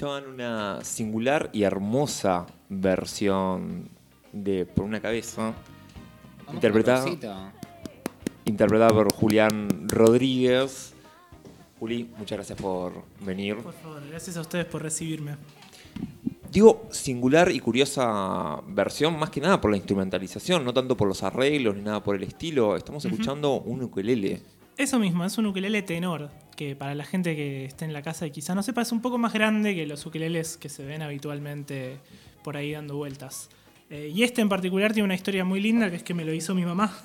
escuchaban una singular y hermosa versión de Por una cabeza, Vamos interpretada por Julián Rodríguez. Juli, muchas gracias por venir. Por favor, gracias a ustedes por recibirme. Digo singular y curiosa versión, más que nada por la instrumentalización, no tanto por los arreglos ni nada por el estilo. Estamos escuchando un ukelele. Eso mismo, es un ukelele tenor, que para la gente que esté en la casa y quizá no sepa, es un poco más grande que los ukeleles que se ven habitualmente por ahí dando vueltas. Eh, y este en particular tiene una historia muy linda, que es que me lo hizo mi mamá,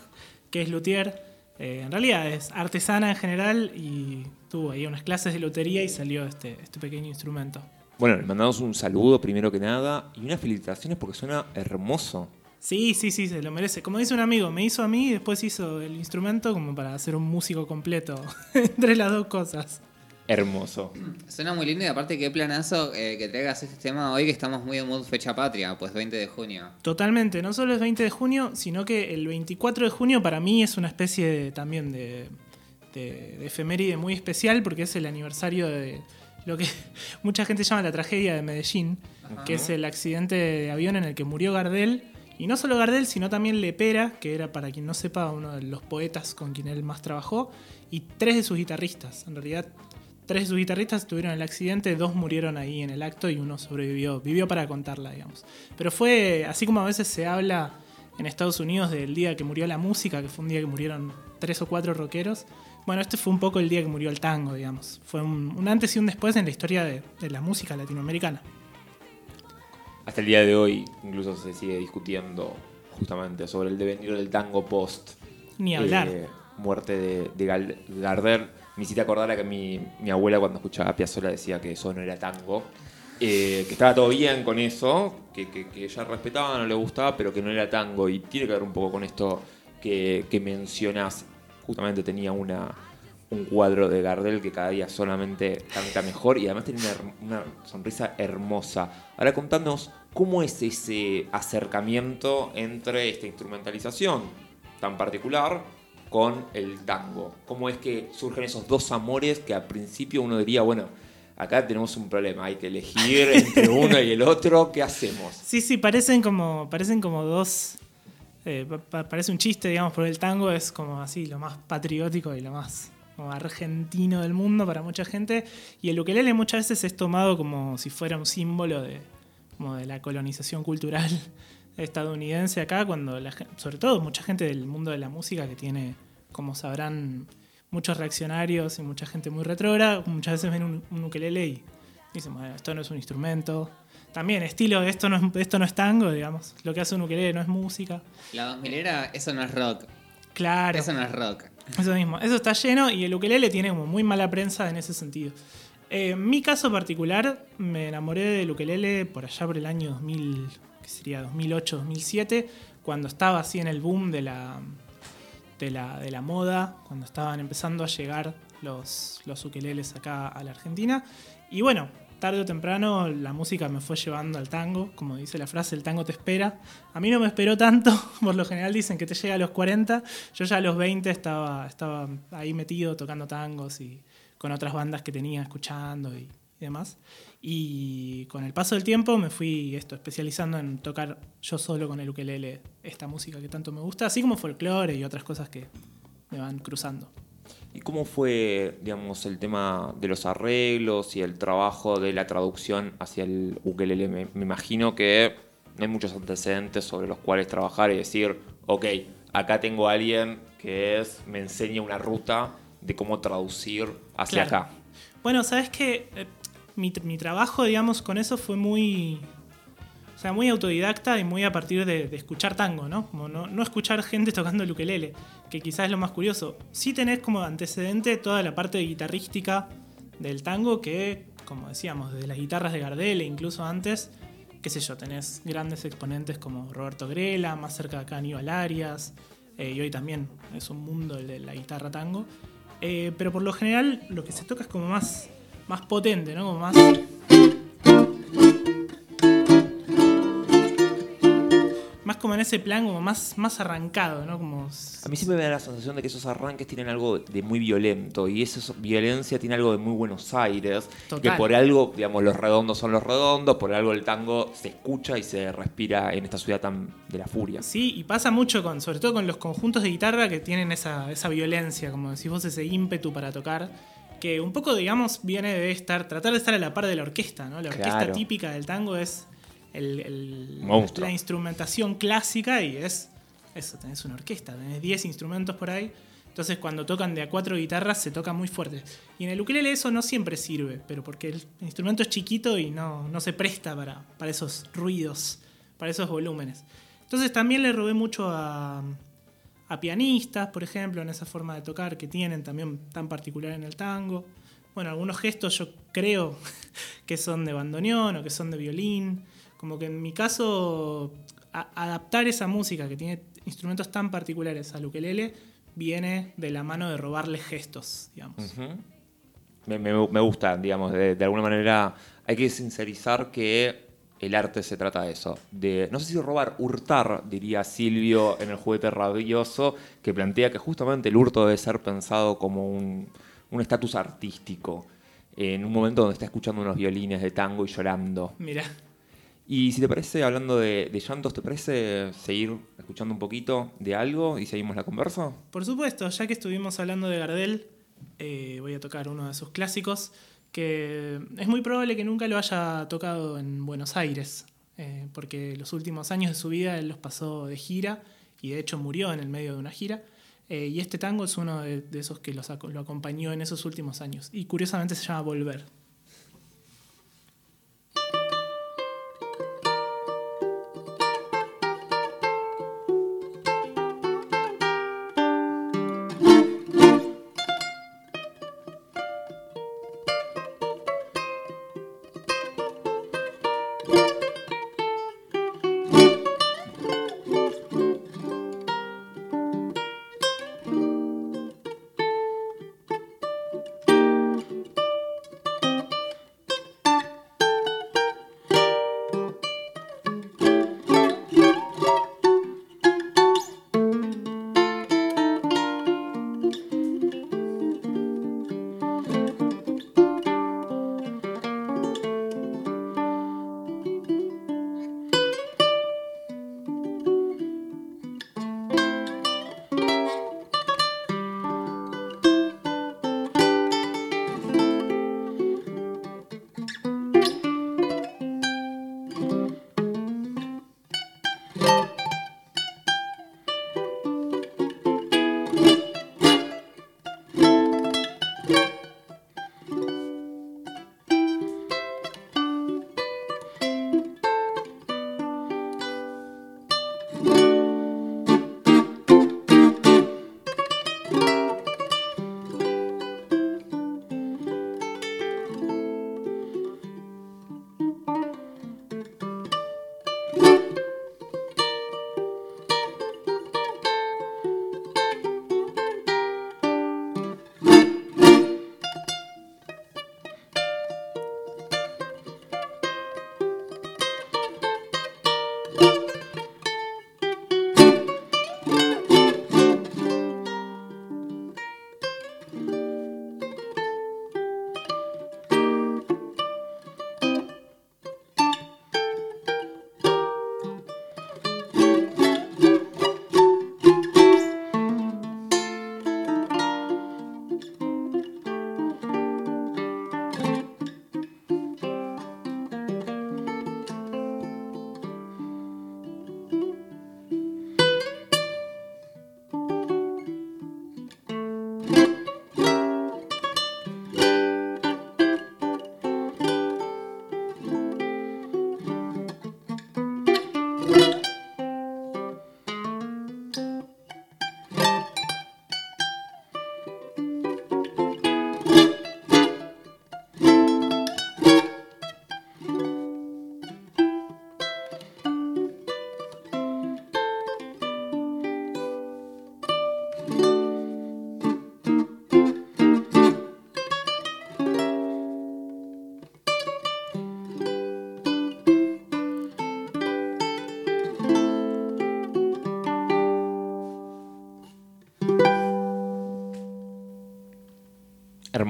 que es luthier. Eh, en realidad es artesana en general y tuvo ahí unas clases de lotería y salió este, este pequeño instrumento. Bueno, le mandamos un saludo primero que nada y unas felicitaciones porque suena hermoso. Sí, sí, sí, se lo merece. Como dice un amigo, me hizo a mí y después hizo el instrumento como para hacer un músico completo entre las dos cosas. Hermoso. Suena muy lindo y aparte qué planazo eh, que traigas este tema hoy que estamos muy en mood fecha patria, pues 20 de junio. Totalmente, no solo es 20 de junio, sino que el 24 de junio para mí es una especie de- también de, de, de efeméride muy especial porque es el aniversario de lo que mucha gente llama la tragedia de Medellín, que es el accidente de avión en el que murió Gardel. Y no solo Gardel, sino también Lepera, que era, para quien no sepa, uno de los poetas con quien él más trabajó, y tres de sus guitarristas. En realidad, tres de sus guitarristas tuvieron el accidente, dos murieron ahí en el acto y uno sobrevivió, vivió para contarla, digamos. Pero fue, así como a veces se habla en Estados Unidos del día que murió la música, que fue un día que murieron tres o cuatro rockeros, bueno, este fue un poco el día que murió el tango, digamos. Fue un, antes y un después en la historia de la música latinoamericana. Hasta el día de hoy incluso se sigue discutiendo justamente sobre el devenir del tango post Ni hablar. eh, muerte de, de Gal-. Me hiciste acordar a que mi, mi abuela cuando escuchaba a Piazzolla decía que eso no era tango. eh, que estaba todo bien con eso, que, que, que ella respetaba, no le gustaba, pero que no era tango. Y tiene que ver un poco con esto que, que mencionas. Justamente tenía una, un cuadro de Gardel que cada día solamente canta mejor y además tenía una, sonrisa hermosa. Ahora contanos cómo es ese acercamiento entre esta instrumentalización tan particular con el tango. ¿Cómo es que surgen esos dos amores que al principio uno diría, bueno, acá tenemos un problema, hay que elegir entre uno y el otro, ¿qué hacemos? Sí, sí, parecen como, parecen como dos. eh, pa- pa- parece un chiste, digamos, porque el tango es como así, lo más patriótico y lo más argentino del mundo para mucha gente. Y el ukelele muchas veces es tomado como si fuera un símbolo de, como de la colonización cultural estadounidense acá, cuando la sobre todo mucha gente del mundo de la música que tiene, como sabrán, muchos reaccionarios y mucha gente muy retrógrada, muchas veces ven un, un ukelele y dicen, bueno, esto no es un instrumento. También estilo, esto no es, esto no es tango, digamos. Lo que hace un ukelele no es música. La 2000 era, eso no es rock. Claro. Eso no es rock. Eso mismo, eso está lleno y el ukelele tiene como muy mala prensa en ese sentido. Eh, en mi caso particular, me enamoré del ukelele por allá por el año 2000, que sería 2008, 2007, cuando estaba así en el boom de la, de la, de la moda, cuando estaban empezando a llegar los, los ukeleles acá a la Argentina. Y bueno, tarde o temprano la música me fue llevando al tango, como dice la frase, el tango te espera. A mí no me esperó tanto, por lo general dicen que te llega a los 40, yo ya a los 20 estaba, estaba ahí metido tocando tangos y con otras bandas que tenía escuchando y, y demás. Y con el paso del tiempo me fui esto, especializando en tocar yo solo con el ukelele esta música que tanto me gusta, así como folclore y otras cosas que me van cruzando. ¿Y cómo fue, digamos, el tema de los arreglos y el trabajo de la traducción hacia el ukelele? Me, me imagino que no hay muchos antecedentes sobre los cuales trabajar y decir, ok, acá tengo a alguien que es, me enseña una ruta de cómo traducir hacia Claro. acá. Bueno, sabes que mi, mi trabajo, digamos, con eso fue muy. O sea, muy autodidacta y muy a partir de, escuchar tango, ¿no? No, no escuchar gente tocando el que quizás es lo más curioso. Sí tenés como antecedente toda la parte guitarrística del tango que, como decíamos, desde las guitarras de Gardel e incluso antes, qué sé yo, tenés grandes exponentes como Roberto Grela, más cerca de acá Aníbal Arias, eh, y hoy también es un mundo el de la guitarra tango. Eh, pero por lo general lo que se toca es como más, más potente, ¿no? Como más. Ese plan como más, más arrancado, ¿no? Como A mí siempre me da la sensación de que esos arranques tienen algo de muy violento y esa violencia tiene algo de muy Buenos Aires. Total. Que por algo, digamos, los redondos son los redondos, por algo el tango se escucha y se respira en esta ciudad tan de la furia. Sí, y pasa mucho con, sobre todo con los conjuntos de guitarra que tienen esa, esa violencia, como decís vos, ese ímpetu para tocar, que un poco, digamos, viene de estar, tratar de estar a la par de la orquesta, ¿no? La orquesta Claro. típica del tango es el- el- la instrumentación clásica y es eso, tenés una orquesta, tenés 10 instrumentos por ahí. Entonces cuando tocan de a cuatro guitarras se toca muy fuerte. Y en el ukelele eso no siempre sirve, pero porque el instrumento es chiquito y no, no se presta para, para esos ruidos, para esos volúmenes. Entonces también le robé mucho a, a pianistas, por ejemplo, en esa forma de tocar que tienen también tan particular en el tango. Bueno, algunos gestos yo creo que son de bandoneón o que son de violín. Como que en mi caso, a- adaptar esa música que tiene instrumentos tan particulares al ukelele viene de la mano de robarle gestos, digamos. Me, me- me gusta, digamos, de, de alguna manera hay que sincerizar que el arte se trata de eso. De, no sé si robar, hurtar, diría Silvio en el juguete rabioso, que plantea que justamente el hurto debe ser pensado como un un estatus artístico. En un momento donde está escuchando unos violines de tango y llorando. Mira, Y si te parece, hablando de, de llantos, ¿te parece seguir escuchando un poquito de algo y seguimos la conversa? por supuesto, ya que estuvimos hablando de Gardel, eh, voy a tocar uno de sus clásicos, que es muy probable que nunca lo haya tocado en Buenos Aires, eh, porque los últimos años de su vida él los pasó de gira y de hecho murió en el medio de una gira. Eh, y este tango es uno de, esos que aco- lo acompañó en esos últimos años. Y curiosamente se llama Volver.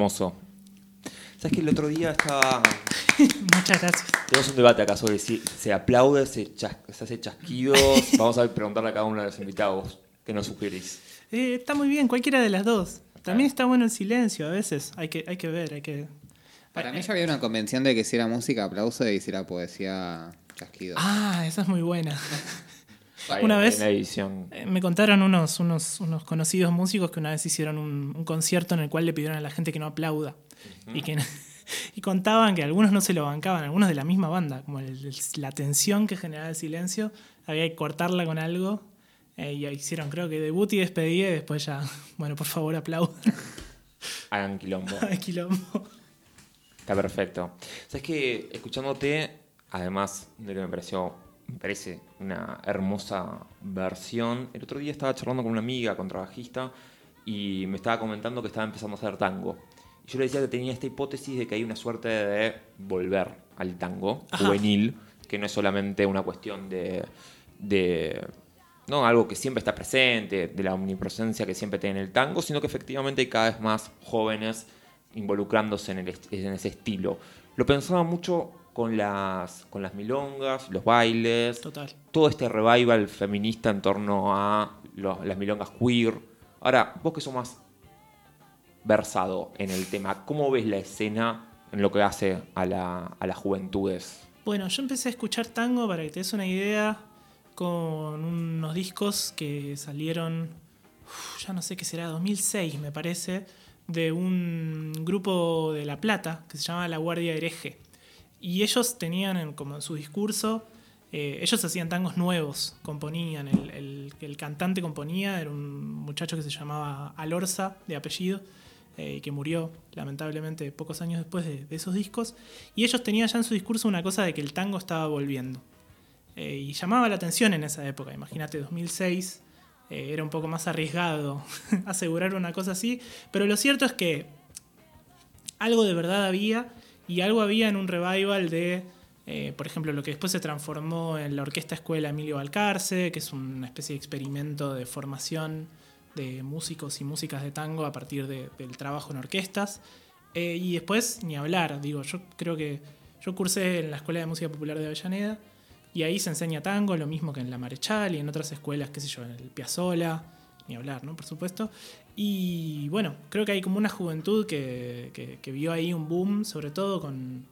Hermoso. ¿Sabes que el otro día estaba. Muchas gracias. Tenemos un debate acá sobre si se aplaude, se, chas- se hace chasquidos. Vamos a preguntarle a cada uno de los invitados qué nos sugerís. Eh, está muy bien, cualquiera de las dos. También está bueno el silencio a veces. Hay que, hay que ver, hay que. Para mí ya había una convención de que si era música, aplauso y si era poesía, chasquido. Ah, esa es muy buena. Una vez- la edición. Eh, Me contaron unos, unos, unos conocidos músicos que una vez hicieron un, un concierto en el cual le pidieron a la gente que no aplauda. y, que, y contaban que algunos no se lo bancaban, algunos de la misma banda. Como el- el- la tensión que generaba el silencio, había que cortarla con algo. eh, y hicieron, creo que debut y despedida, y después ya, bueno, por favor, aplaudan. Hagan quilombo. Ay, quilombo. Está perfecto. Sabes que escuchándote, además de lo que me pareció, me parece una hermosa versión. El otro día estaba charlando con una amiga, contrabajista, y me estaba comentando que estaba empezando a hacer tango. Y yo le decía que tenía esta hipótesis de que hay una suerte de volver al tango Ajá. juvenil, que no es solamente una cuestión de, de no algo que siempre está presente, de la omnipresencia que siempre tiene el tango, sino que efectivamente hay cada vez más jóvenes involucrándose en, el en ese estilo. Lo pensaba mucho con las, con las milongas, los bailes, Total. todo este revival feminista en torno a las milongas queer. Ahora, vos que sos más versado en el tema, ¿cómo ves la escena en lo que hace a, la, a las juventudes? Bueno, yo empecé a escuchar tango, para que te des una idea, con unos discos que salieron, uf, ya no sé qué será, 2006 me parece, de un grupo de La Plata que se llama La Guardia Hereje. Y ellos tenían en- como en su discurso, eh, ellos hacían tangos nuevos, componían, el, el- el cantante componía, era un muchacho que se llamaba Alorza, de apellido, eh, que murió lamentablemente pocos años después de, esos discos. Y ellos tenían ya en su discurso una cosa de que el tango estaba volviendo. Eh, y llamaba la atención en esa época, imagínate, 2006, eh, era un poco más arriesgado asegurar una cosa así, pero lo cierto es que algo de verdad había y algo había en un revival de, eh, por ejemplo, lo que después se transformó en la Orquesta Escuela Emilio Balcarce, que es una especie de experimento de formación de músicos y músicas de tango a partir de- del trabajo en orquestas. Eh, y después, ni hablar, digo, yo creo que yo cursé en la Escuela de Música Popular de Avellaneda y ahí se enseña tango, lo mismo que en la Marechal y en otras escuelas, qué sé yo, en el Piazzola, ni hablar, ¿no? Por supuesto. Y bueno, creo que hay como una juventud que, que- que vio ahí un boom, sobre todo con,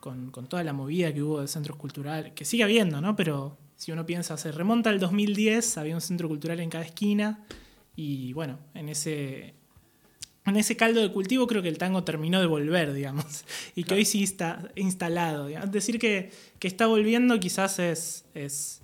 con, con toda la movida que hubo de centros culturales, que sigue habiendo, ¿no? Pero si uno piensa, se remonta al 2010, había un centro cultural en cada esquina y bueno, en ese, en ese caldo de cultivo creo que el tango terminó de volver, digamos, y que hoy sí está instalado. digamos. Decir que, que está volviendo quizás es, es,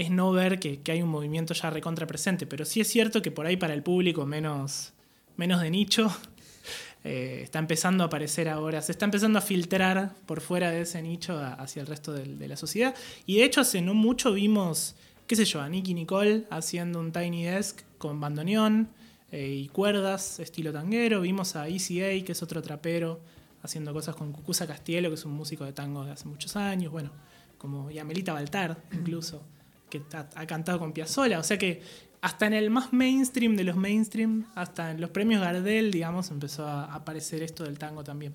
es no ver que, que hay un movimiento ya recontra presente, pero sí es cierto que por ahí para el público menos, menos de nicho eh, está empezando a aparecer ahora, se está empezando a filtrar por fuera de ese nicho hacia el resto de, la sociedad. Y de hecho hace no mucho vimos, qué sé yo, a Nicky Nicole haciendo un Tiny Desk con bandoneón eh, y cuerdas estilo tanguero. Vimos a ECA, que es otro trapero, haciendo cosas con Cucuza Castielo, que es un músico de tango de hace muchos años. Bueno, como y Amelita Baltar, incluso, que ha, ha cantado con Piazzolla. O sea que hasta en el más mainstream de los mainstream, hasta en los premios Gardel, digamos, empezó a aparecer esto del tango también.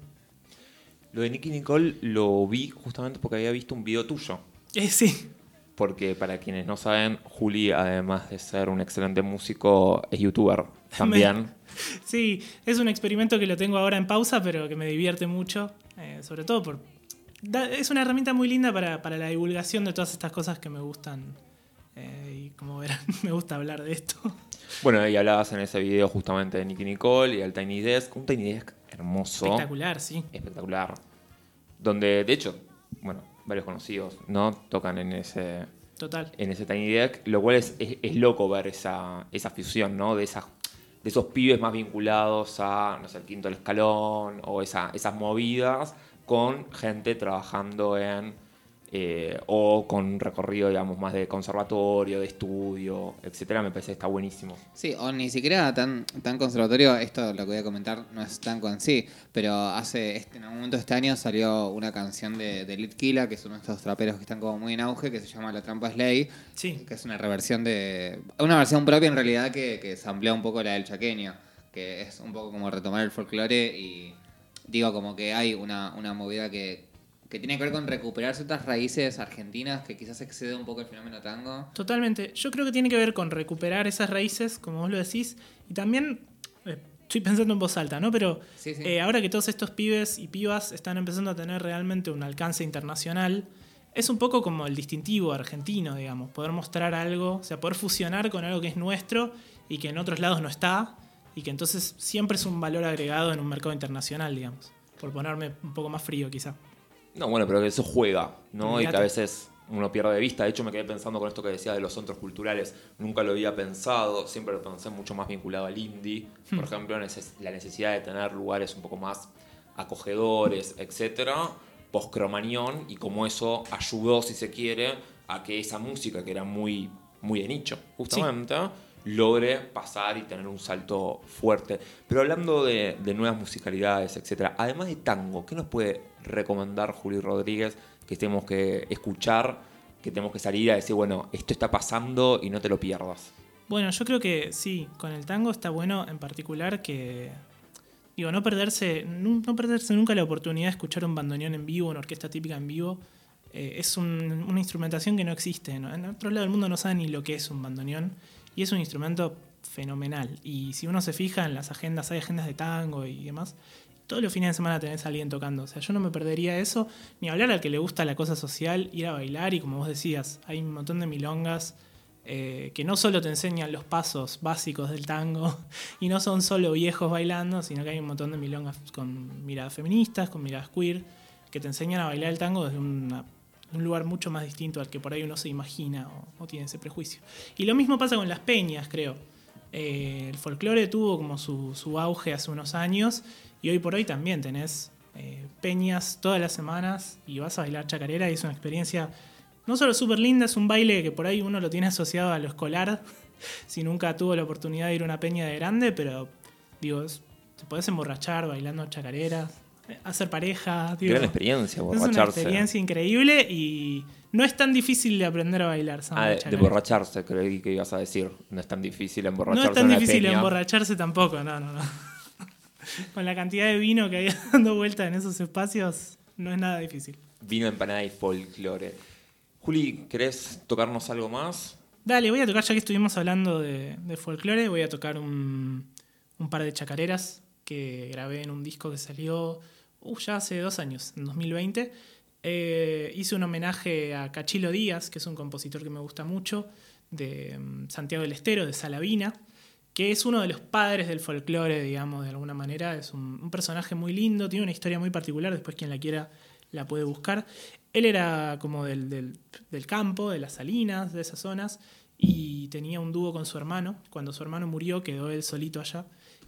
Lo de Nicky Nicole lo vi justamente porque había visto un video tuyo. Eh, sí, Porque para quienes no saben, Juli, además de ser un excelente músico, es youtuber también. sí, es un experimento que lo tengo ahora en pausa, pero que me divierte mucho, eh, sobre todo por... da- es una herramienta muy linda para, para la divulgación de todas estas cosas que me gustan. eh, y como verán, me gusta hablar de esto. Bueno, y hablabas en ese video justamente de Nicky Nicole y al Tiny Desk. Un Tiny Desk hermoso. Espectacular, sí. Espectacular. Donde, de hecho, bueno, varios conocidos, ¿no? Tocan en ese, Total. en ese Tiny Deck, lo cual es, es, es loco ver esa, esa fusión, ¿no? De, esas, de esos pibes más vinculados a, no sé, el quinto del escalón o esa, esas movidas con gente trabajando en, eh, o con un recorrido, digamos, más de conservatorio, de estudio, etcétera, me parece que está buenísimo. Sí, o ni siquiera tan, tan conservatorio, esto lo que voy a comentar no es tango en sí, pero hace, este, en algún momento de este año salió una canción de, de Litkila, que es uno de estos traperos que están como muy en auge, que se llama La Trampa es Ley, Sí. que es una reversión de... Una versión propia en realidad que, que samplea un poco la del chaqueño, que es un poco como retomar el folclore y digo como que hay una, una movida que, que tiene que ver con recuperar ciertas raíces argentinas que quizás excede un poco el fenómeno tango. Totalmente. Yo creo que tiene que ver con recuperar esas raíces, como vos lo decís, y también eh, estoy pensando en voz alta, ¿no? Pero Sí, sí. eh, ahora que todos estos pibes y pibas están empezando a tener realmente un alcance internacional, es un poco como el distintivo argentino, digamos, poder mostrar algo, o sea, poder fusionar con algo que es nuestro y que en otros lados no está, y que entonces siempre es un valor agregado en un mercado internacional, digamos, por ponerme un poco más frío quizá. No, bueno, pero que eso juega, ¿no? Y que a veces uno pierde de vista. De hecho, me quedé pensando con esto que decía de los centros culturales. Nunca lo había pensado, siempre lo pensé mucho más vinculado al indie. Por ejemplo, neces- la necesidad de tener lugares un poco más acogedores, etcétera, post-cromañón, y como eso ayudó, si se quiere, a que esa música, que era muy, muy de nicho, justamente, logre pasar y tener un salto fuerte. Pero hablando de, nuevas musicalidades, etcétera, además de tango, ¿qué nos puede recomendar Juli Rodríguez que tenemos que escuchar, que tenemos que salir a decir, bueno, esto está pasando y no te lo pierdas? Bueno, yo creo que sí, con el tango está bueno en particular que, digo, no perderse, no perderse nunca la oportunidad de escuchar un bandoneón en vivo, una orquesta típica en vivo. Eh, es un- una instrumentación que no existe. En otro lado del mundo no saben ni lo que es un bandoneón y es un instrumento fenomenal. Y si uno se fija en las agendas, hay agendas de tango y demás, todos los fines de semana tenés a alguien tocando. O sea, yo no me perdería eso, ni hablar al que le gusta la cosa social, ir a bailar y como vos decías, hay un montón de milongas eh, que no solo te enseñan los pasos básicos del tango y no son solo viejos bailando, sino que hay un montón de milongas con miradas feministas, con miradas queer, que te enseñan a bailar el tango desde una- un lugar mucho más distinto al que por ahí uno se imagina o, tiene ese prejuicio. Y lo mismo pasa con las peñas, creo. Eh, el folclore tuvo como su, su auge hace unos años y hoy por hoy también tenés eh, peñas todas las semanas y vas a bailar chacarera y es una experiencia no solo súper linda, es un baile que por ahí uno lo tiene asociado a lo escolar, si nunca tuvo la oportunidad de ir a una peña de grande, pero digo, te podés emborrachar bailando chacareras, hacer pareja. digo, Gran experiencia, es una borracharse. experiencia increíble y no es tan difícil de aprender a bailar samba Ah, de, emborracharse, creí que ibas a decir. No es tan difícil emborracharse. No es tan en difícil peña. emborracharse tampoco, no, no, no. Con la cantidad de vino que hay dando vuelta en esos espacios, no es nada difícil. Vino, empanada y folclore. Juli, ¿querés tocarnos algo más? Dale, voy a tocar, ya que estuvimos hablando de, de folclore, voy a tocar un, un par de chacareras que grabé en un disco que salió uh, ya hace dos años, en 2020. Eh, hice un homenaje a Cachilo Díaz, que es un compositor que me gusta mucho, de mm, Santiago del Estero, de Salavina, que es uno de los padres del folclore, digamos, de alguna manera. Es un, personaje muy lindo, tiene una historia muy particular, después quien la quiera la puede buscar. Él era como del- del campo, de las salinas, de esas zonas, y tenía un dúo con su hermano. Cuando su hermano murió, quedó él solito allá.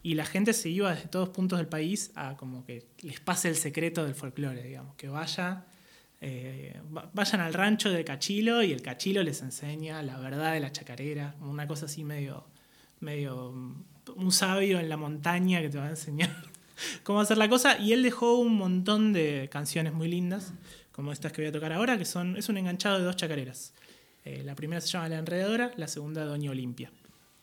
Y la gente se iba desde todos puntos del país a como que les pase el secreto del folclore, digamos, que vaya, eh, va- vayan al rancho de Cachilo y el Cachilo les enseña la verdad de la chacarera, una cosa así medio, medio mm, un sabio en la montaña que te va a enseñar cómo hacer la cosa. Y él dejó un montón de canciones muy lindas, como estas que voy a tocar ahora, que son, es un enganchado de dos chacareras. Eh, la primera se llama La Enredadora, la segunda Doña Olimpia.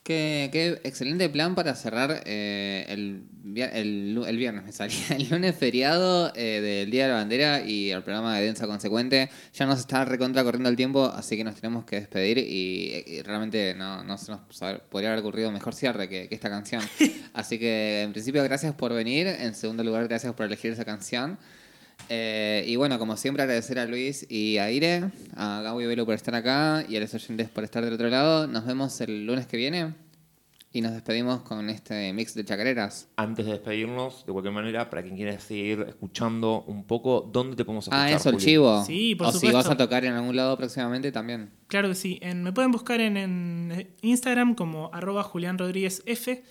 Qué, qué excelente plan para cerrar eh, el, el, viernes, me salía, el lunes feriado eh, del Día de la Bandera y el programa de Densa Consecuente. Ya nos está recontra corriendo el tiempo, así que nos tenemos que despedir y, y realmente no, no se nos podría haber ocurrido mejor cierre que, que esta canción. Así que en principio gracias por venir, en segundo lugar gracias por elegir esa canción. Eh, y bueno, como siempre, agradecer a Luis y a Ire, a Gabo y Velo por estar acá y a los oyentes por estar del otro lado. Nos vemos el lunes que viene y nos despedimos con este mix de chacareras. Antes de despedirnos, de cualquier manera, para quien quiera seguir escuchando un poco, ¿dónde te podemos escuchar? Ah, eso, el Juli? chivo. Sí, por o si vas a tocar en algún lado próximamente también. Claro que sí. En- me pueden buscar en, en Instagram como arroba Julián Rodríguez F.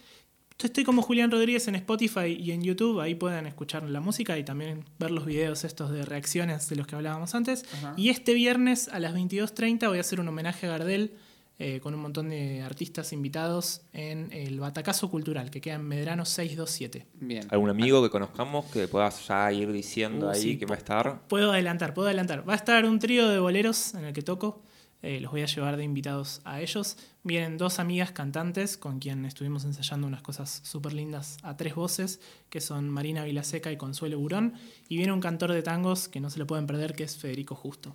Yo Estoy como Julián Rodríguez en Spotify y en YouTube. Ahí pueden escuchar la música y también ver los videos estos de reacciones de los que hablábamos antes. Y este viernes a las 22.30 voy a hacer un homenaje a Gardel eh, con un montón de artistas invitados en el Batacazo Cultural, que queda en Medrano 627. Bien. ¿Algún amigo que conozcamos que puedas ya ir diciendo Uh, ahí sí, que va a estar? Puedo adelantar, puedo adelantar. Va a estar un trío de boleros en el que toco. Eh, los voy a llevar de invitados a ellos. Vienen dos amigas cantantes con quien estuvimos ensayando unas cosas súper lindas a tres voces, que son Marina Vilaseca y Consuelo Burón. Y viene un cantor de tangos que no se lo pueden perder, que es Federico Justo.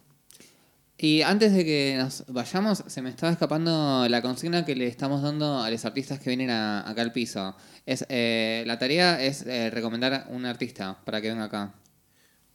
Y antes de que nos vayamos, se me estaba escapando la consigna que le estamos dando a los artistas que vienen a- acá al piso. Es, eh, la tarea es eh, recomendar un artista para que venga acá.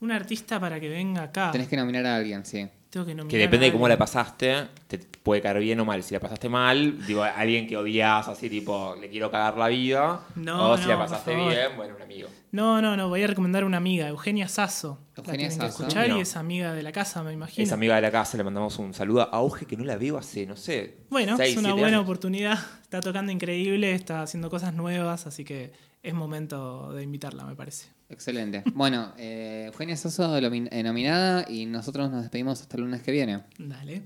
Un artista para que venga acá. Tenés que nominar a alguien, sí. Tengo que nominar Que depende a de cómo la pasaste, te puede caer bien o mal. Si la pasaste mal, digo, alguien que odias así, tipo, le quiero cagar la vida. No, o si no, la pasaste bien, bueno, un amigo. No, no, no, voy a recomendar una amiga, Eugenia Sasso. Eugenia la que Sasso. escuchar No. y es amiga de la casa, me imagino. Es amiga de la casa, le mandamos un saludo a Auge, que no la veo hace, no sé. Bueno, seis, es una buena años. oportunidad. Está tocando increíble, está haciendo cosas nuevas, así que es momento de invitarla, me parece. Excelente. Bueno, eh, Eugenia Soso eh, nominada y nosotros nos despedimos hasta el lunes que viene. Dale.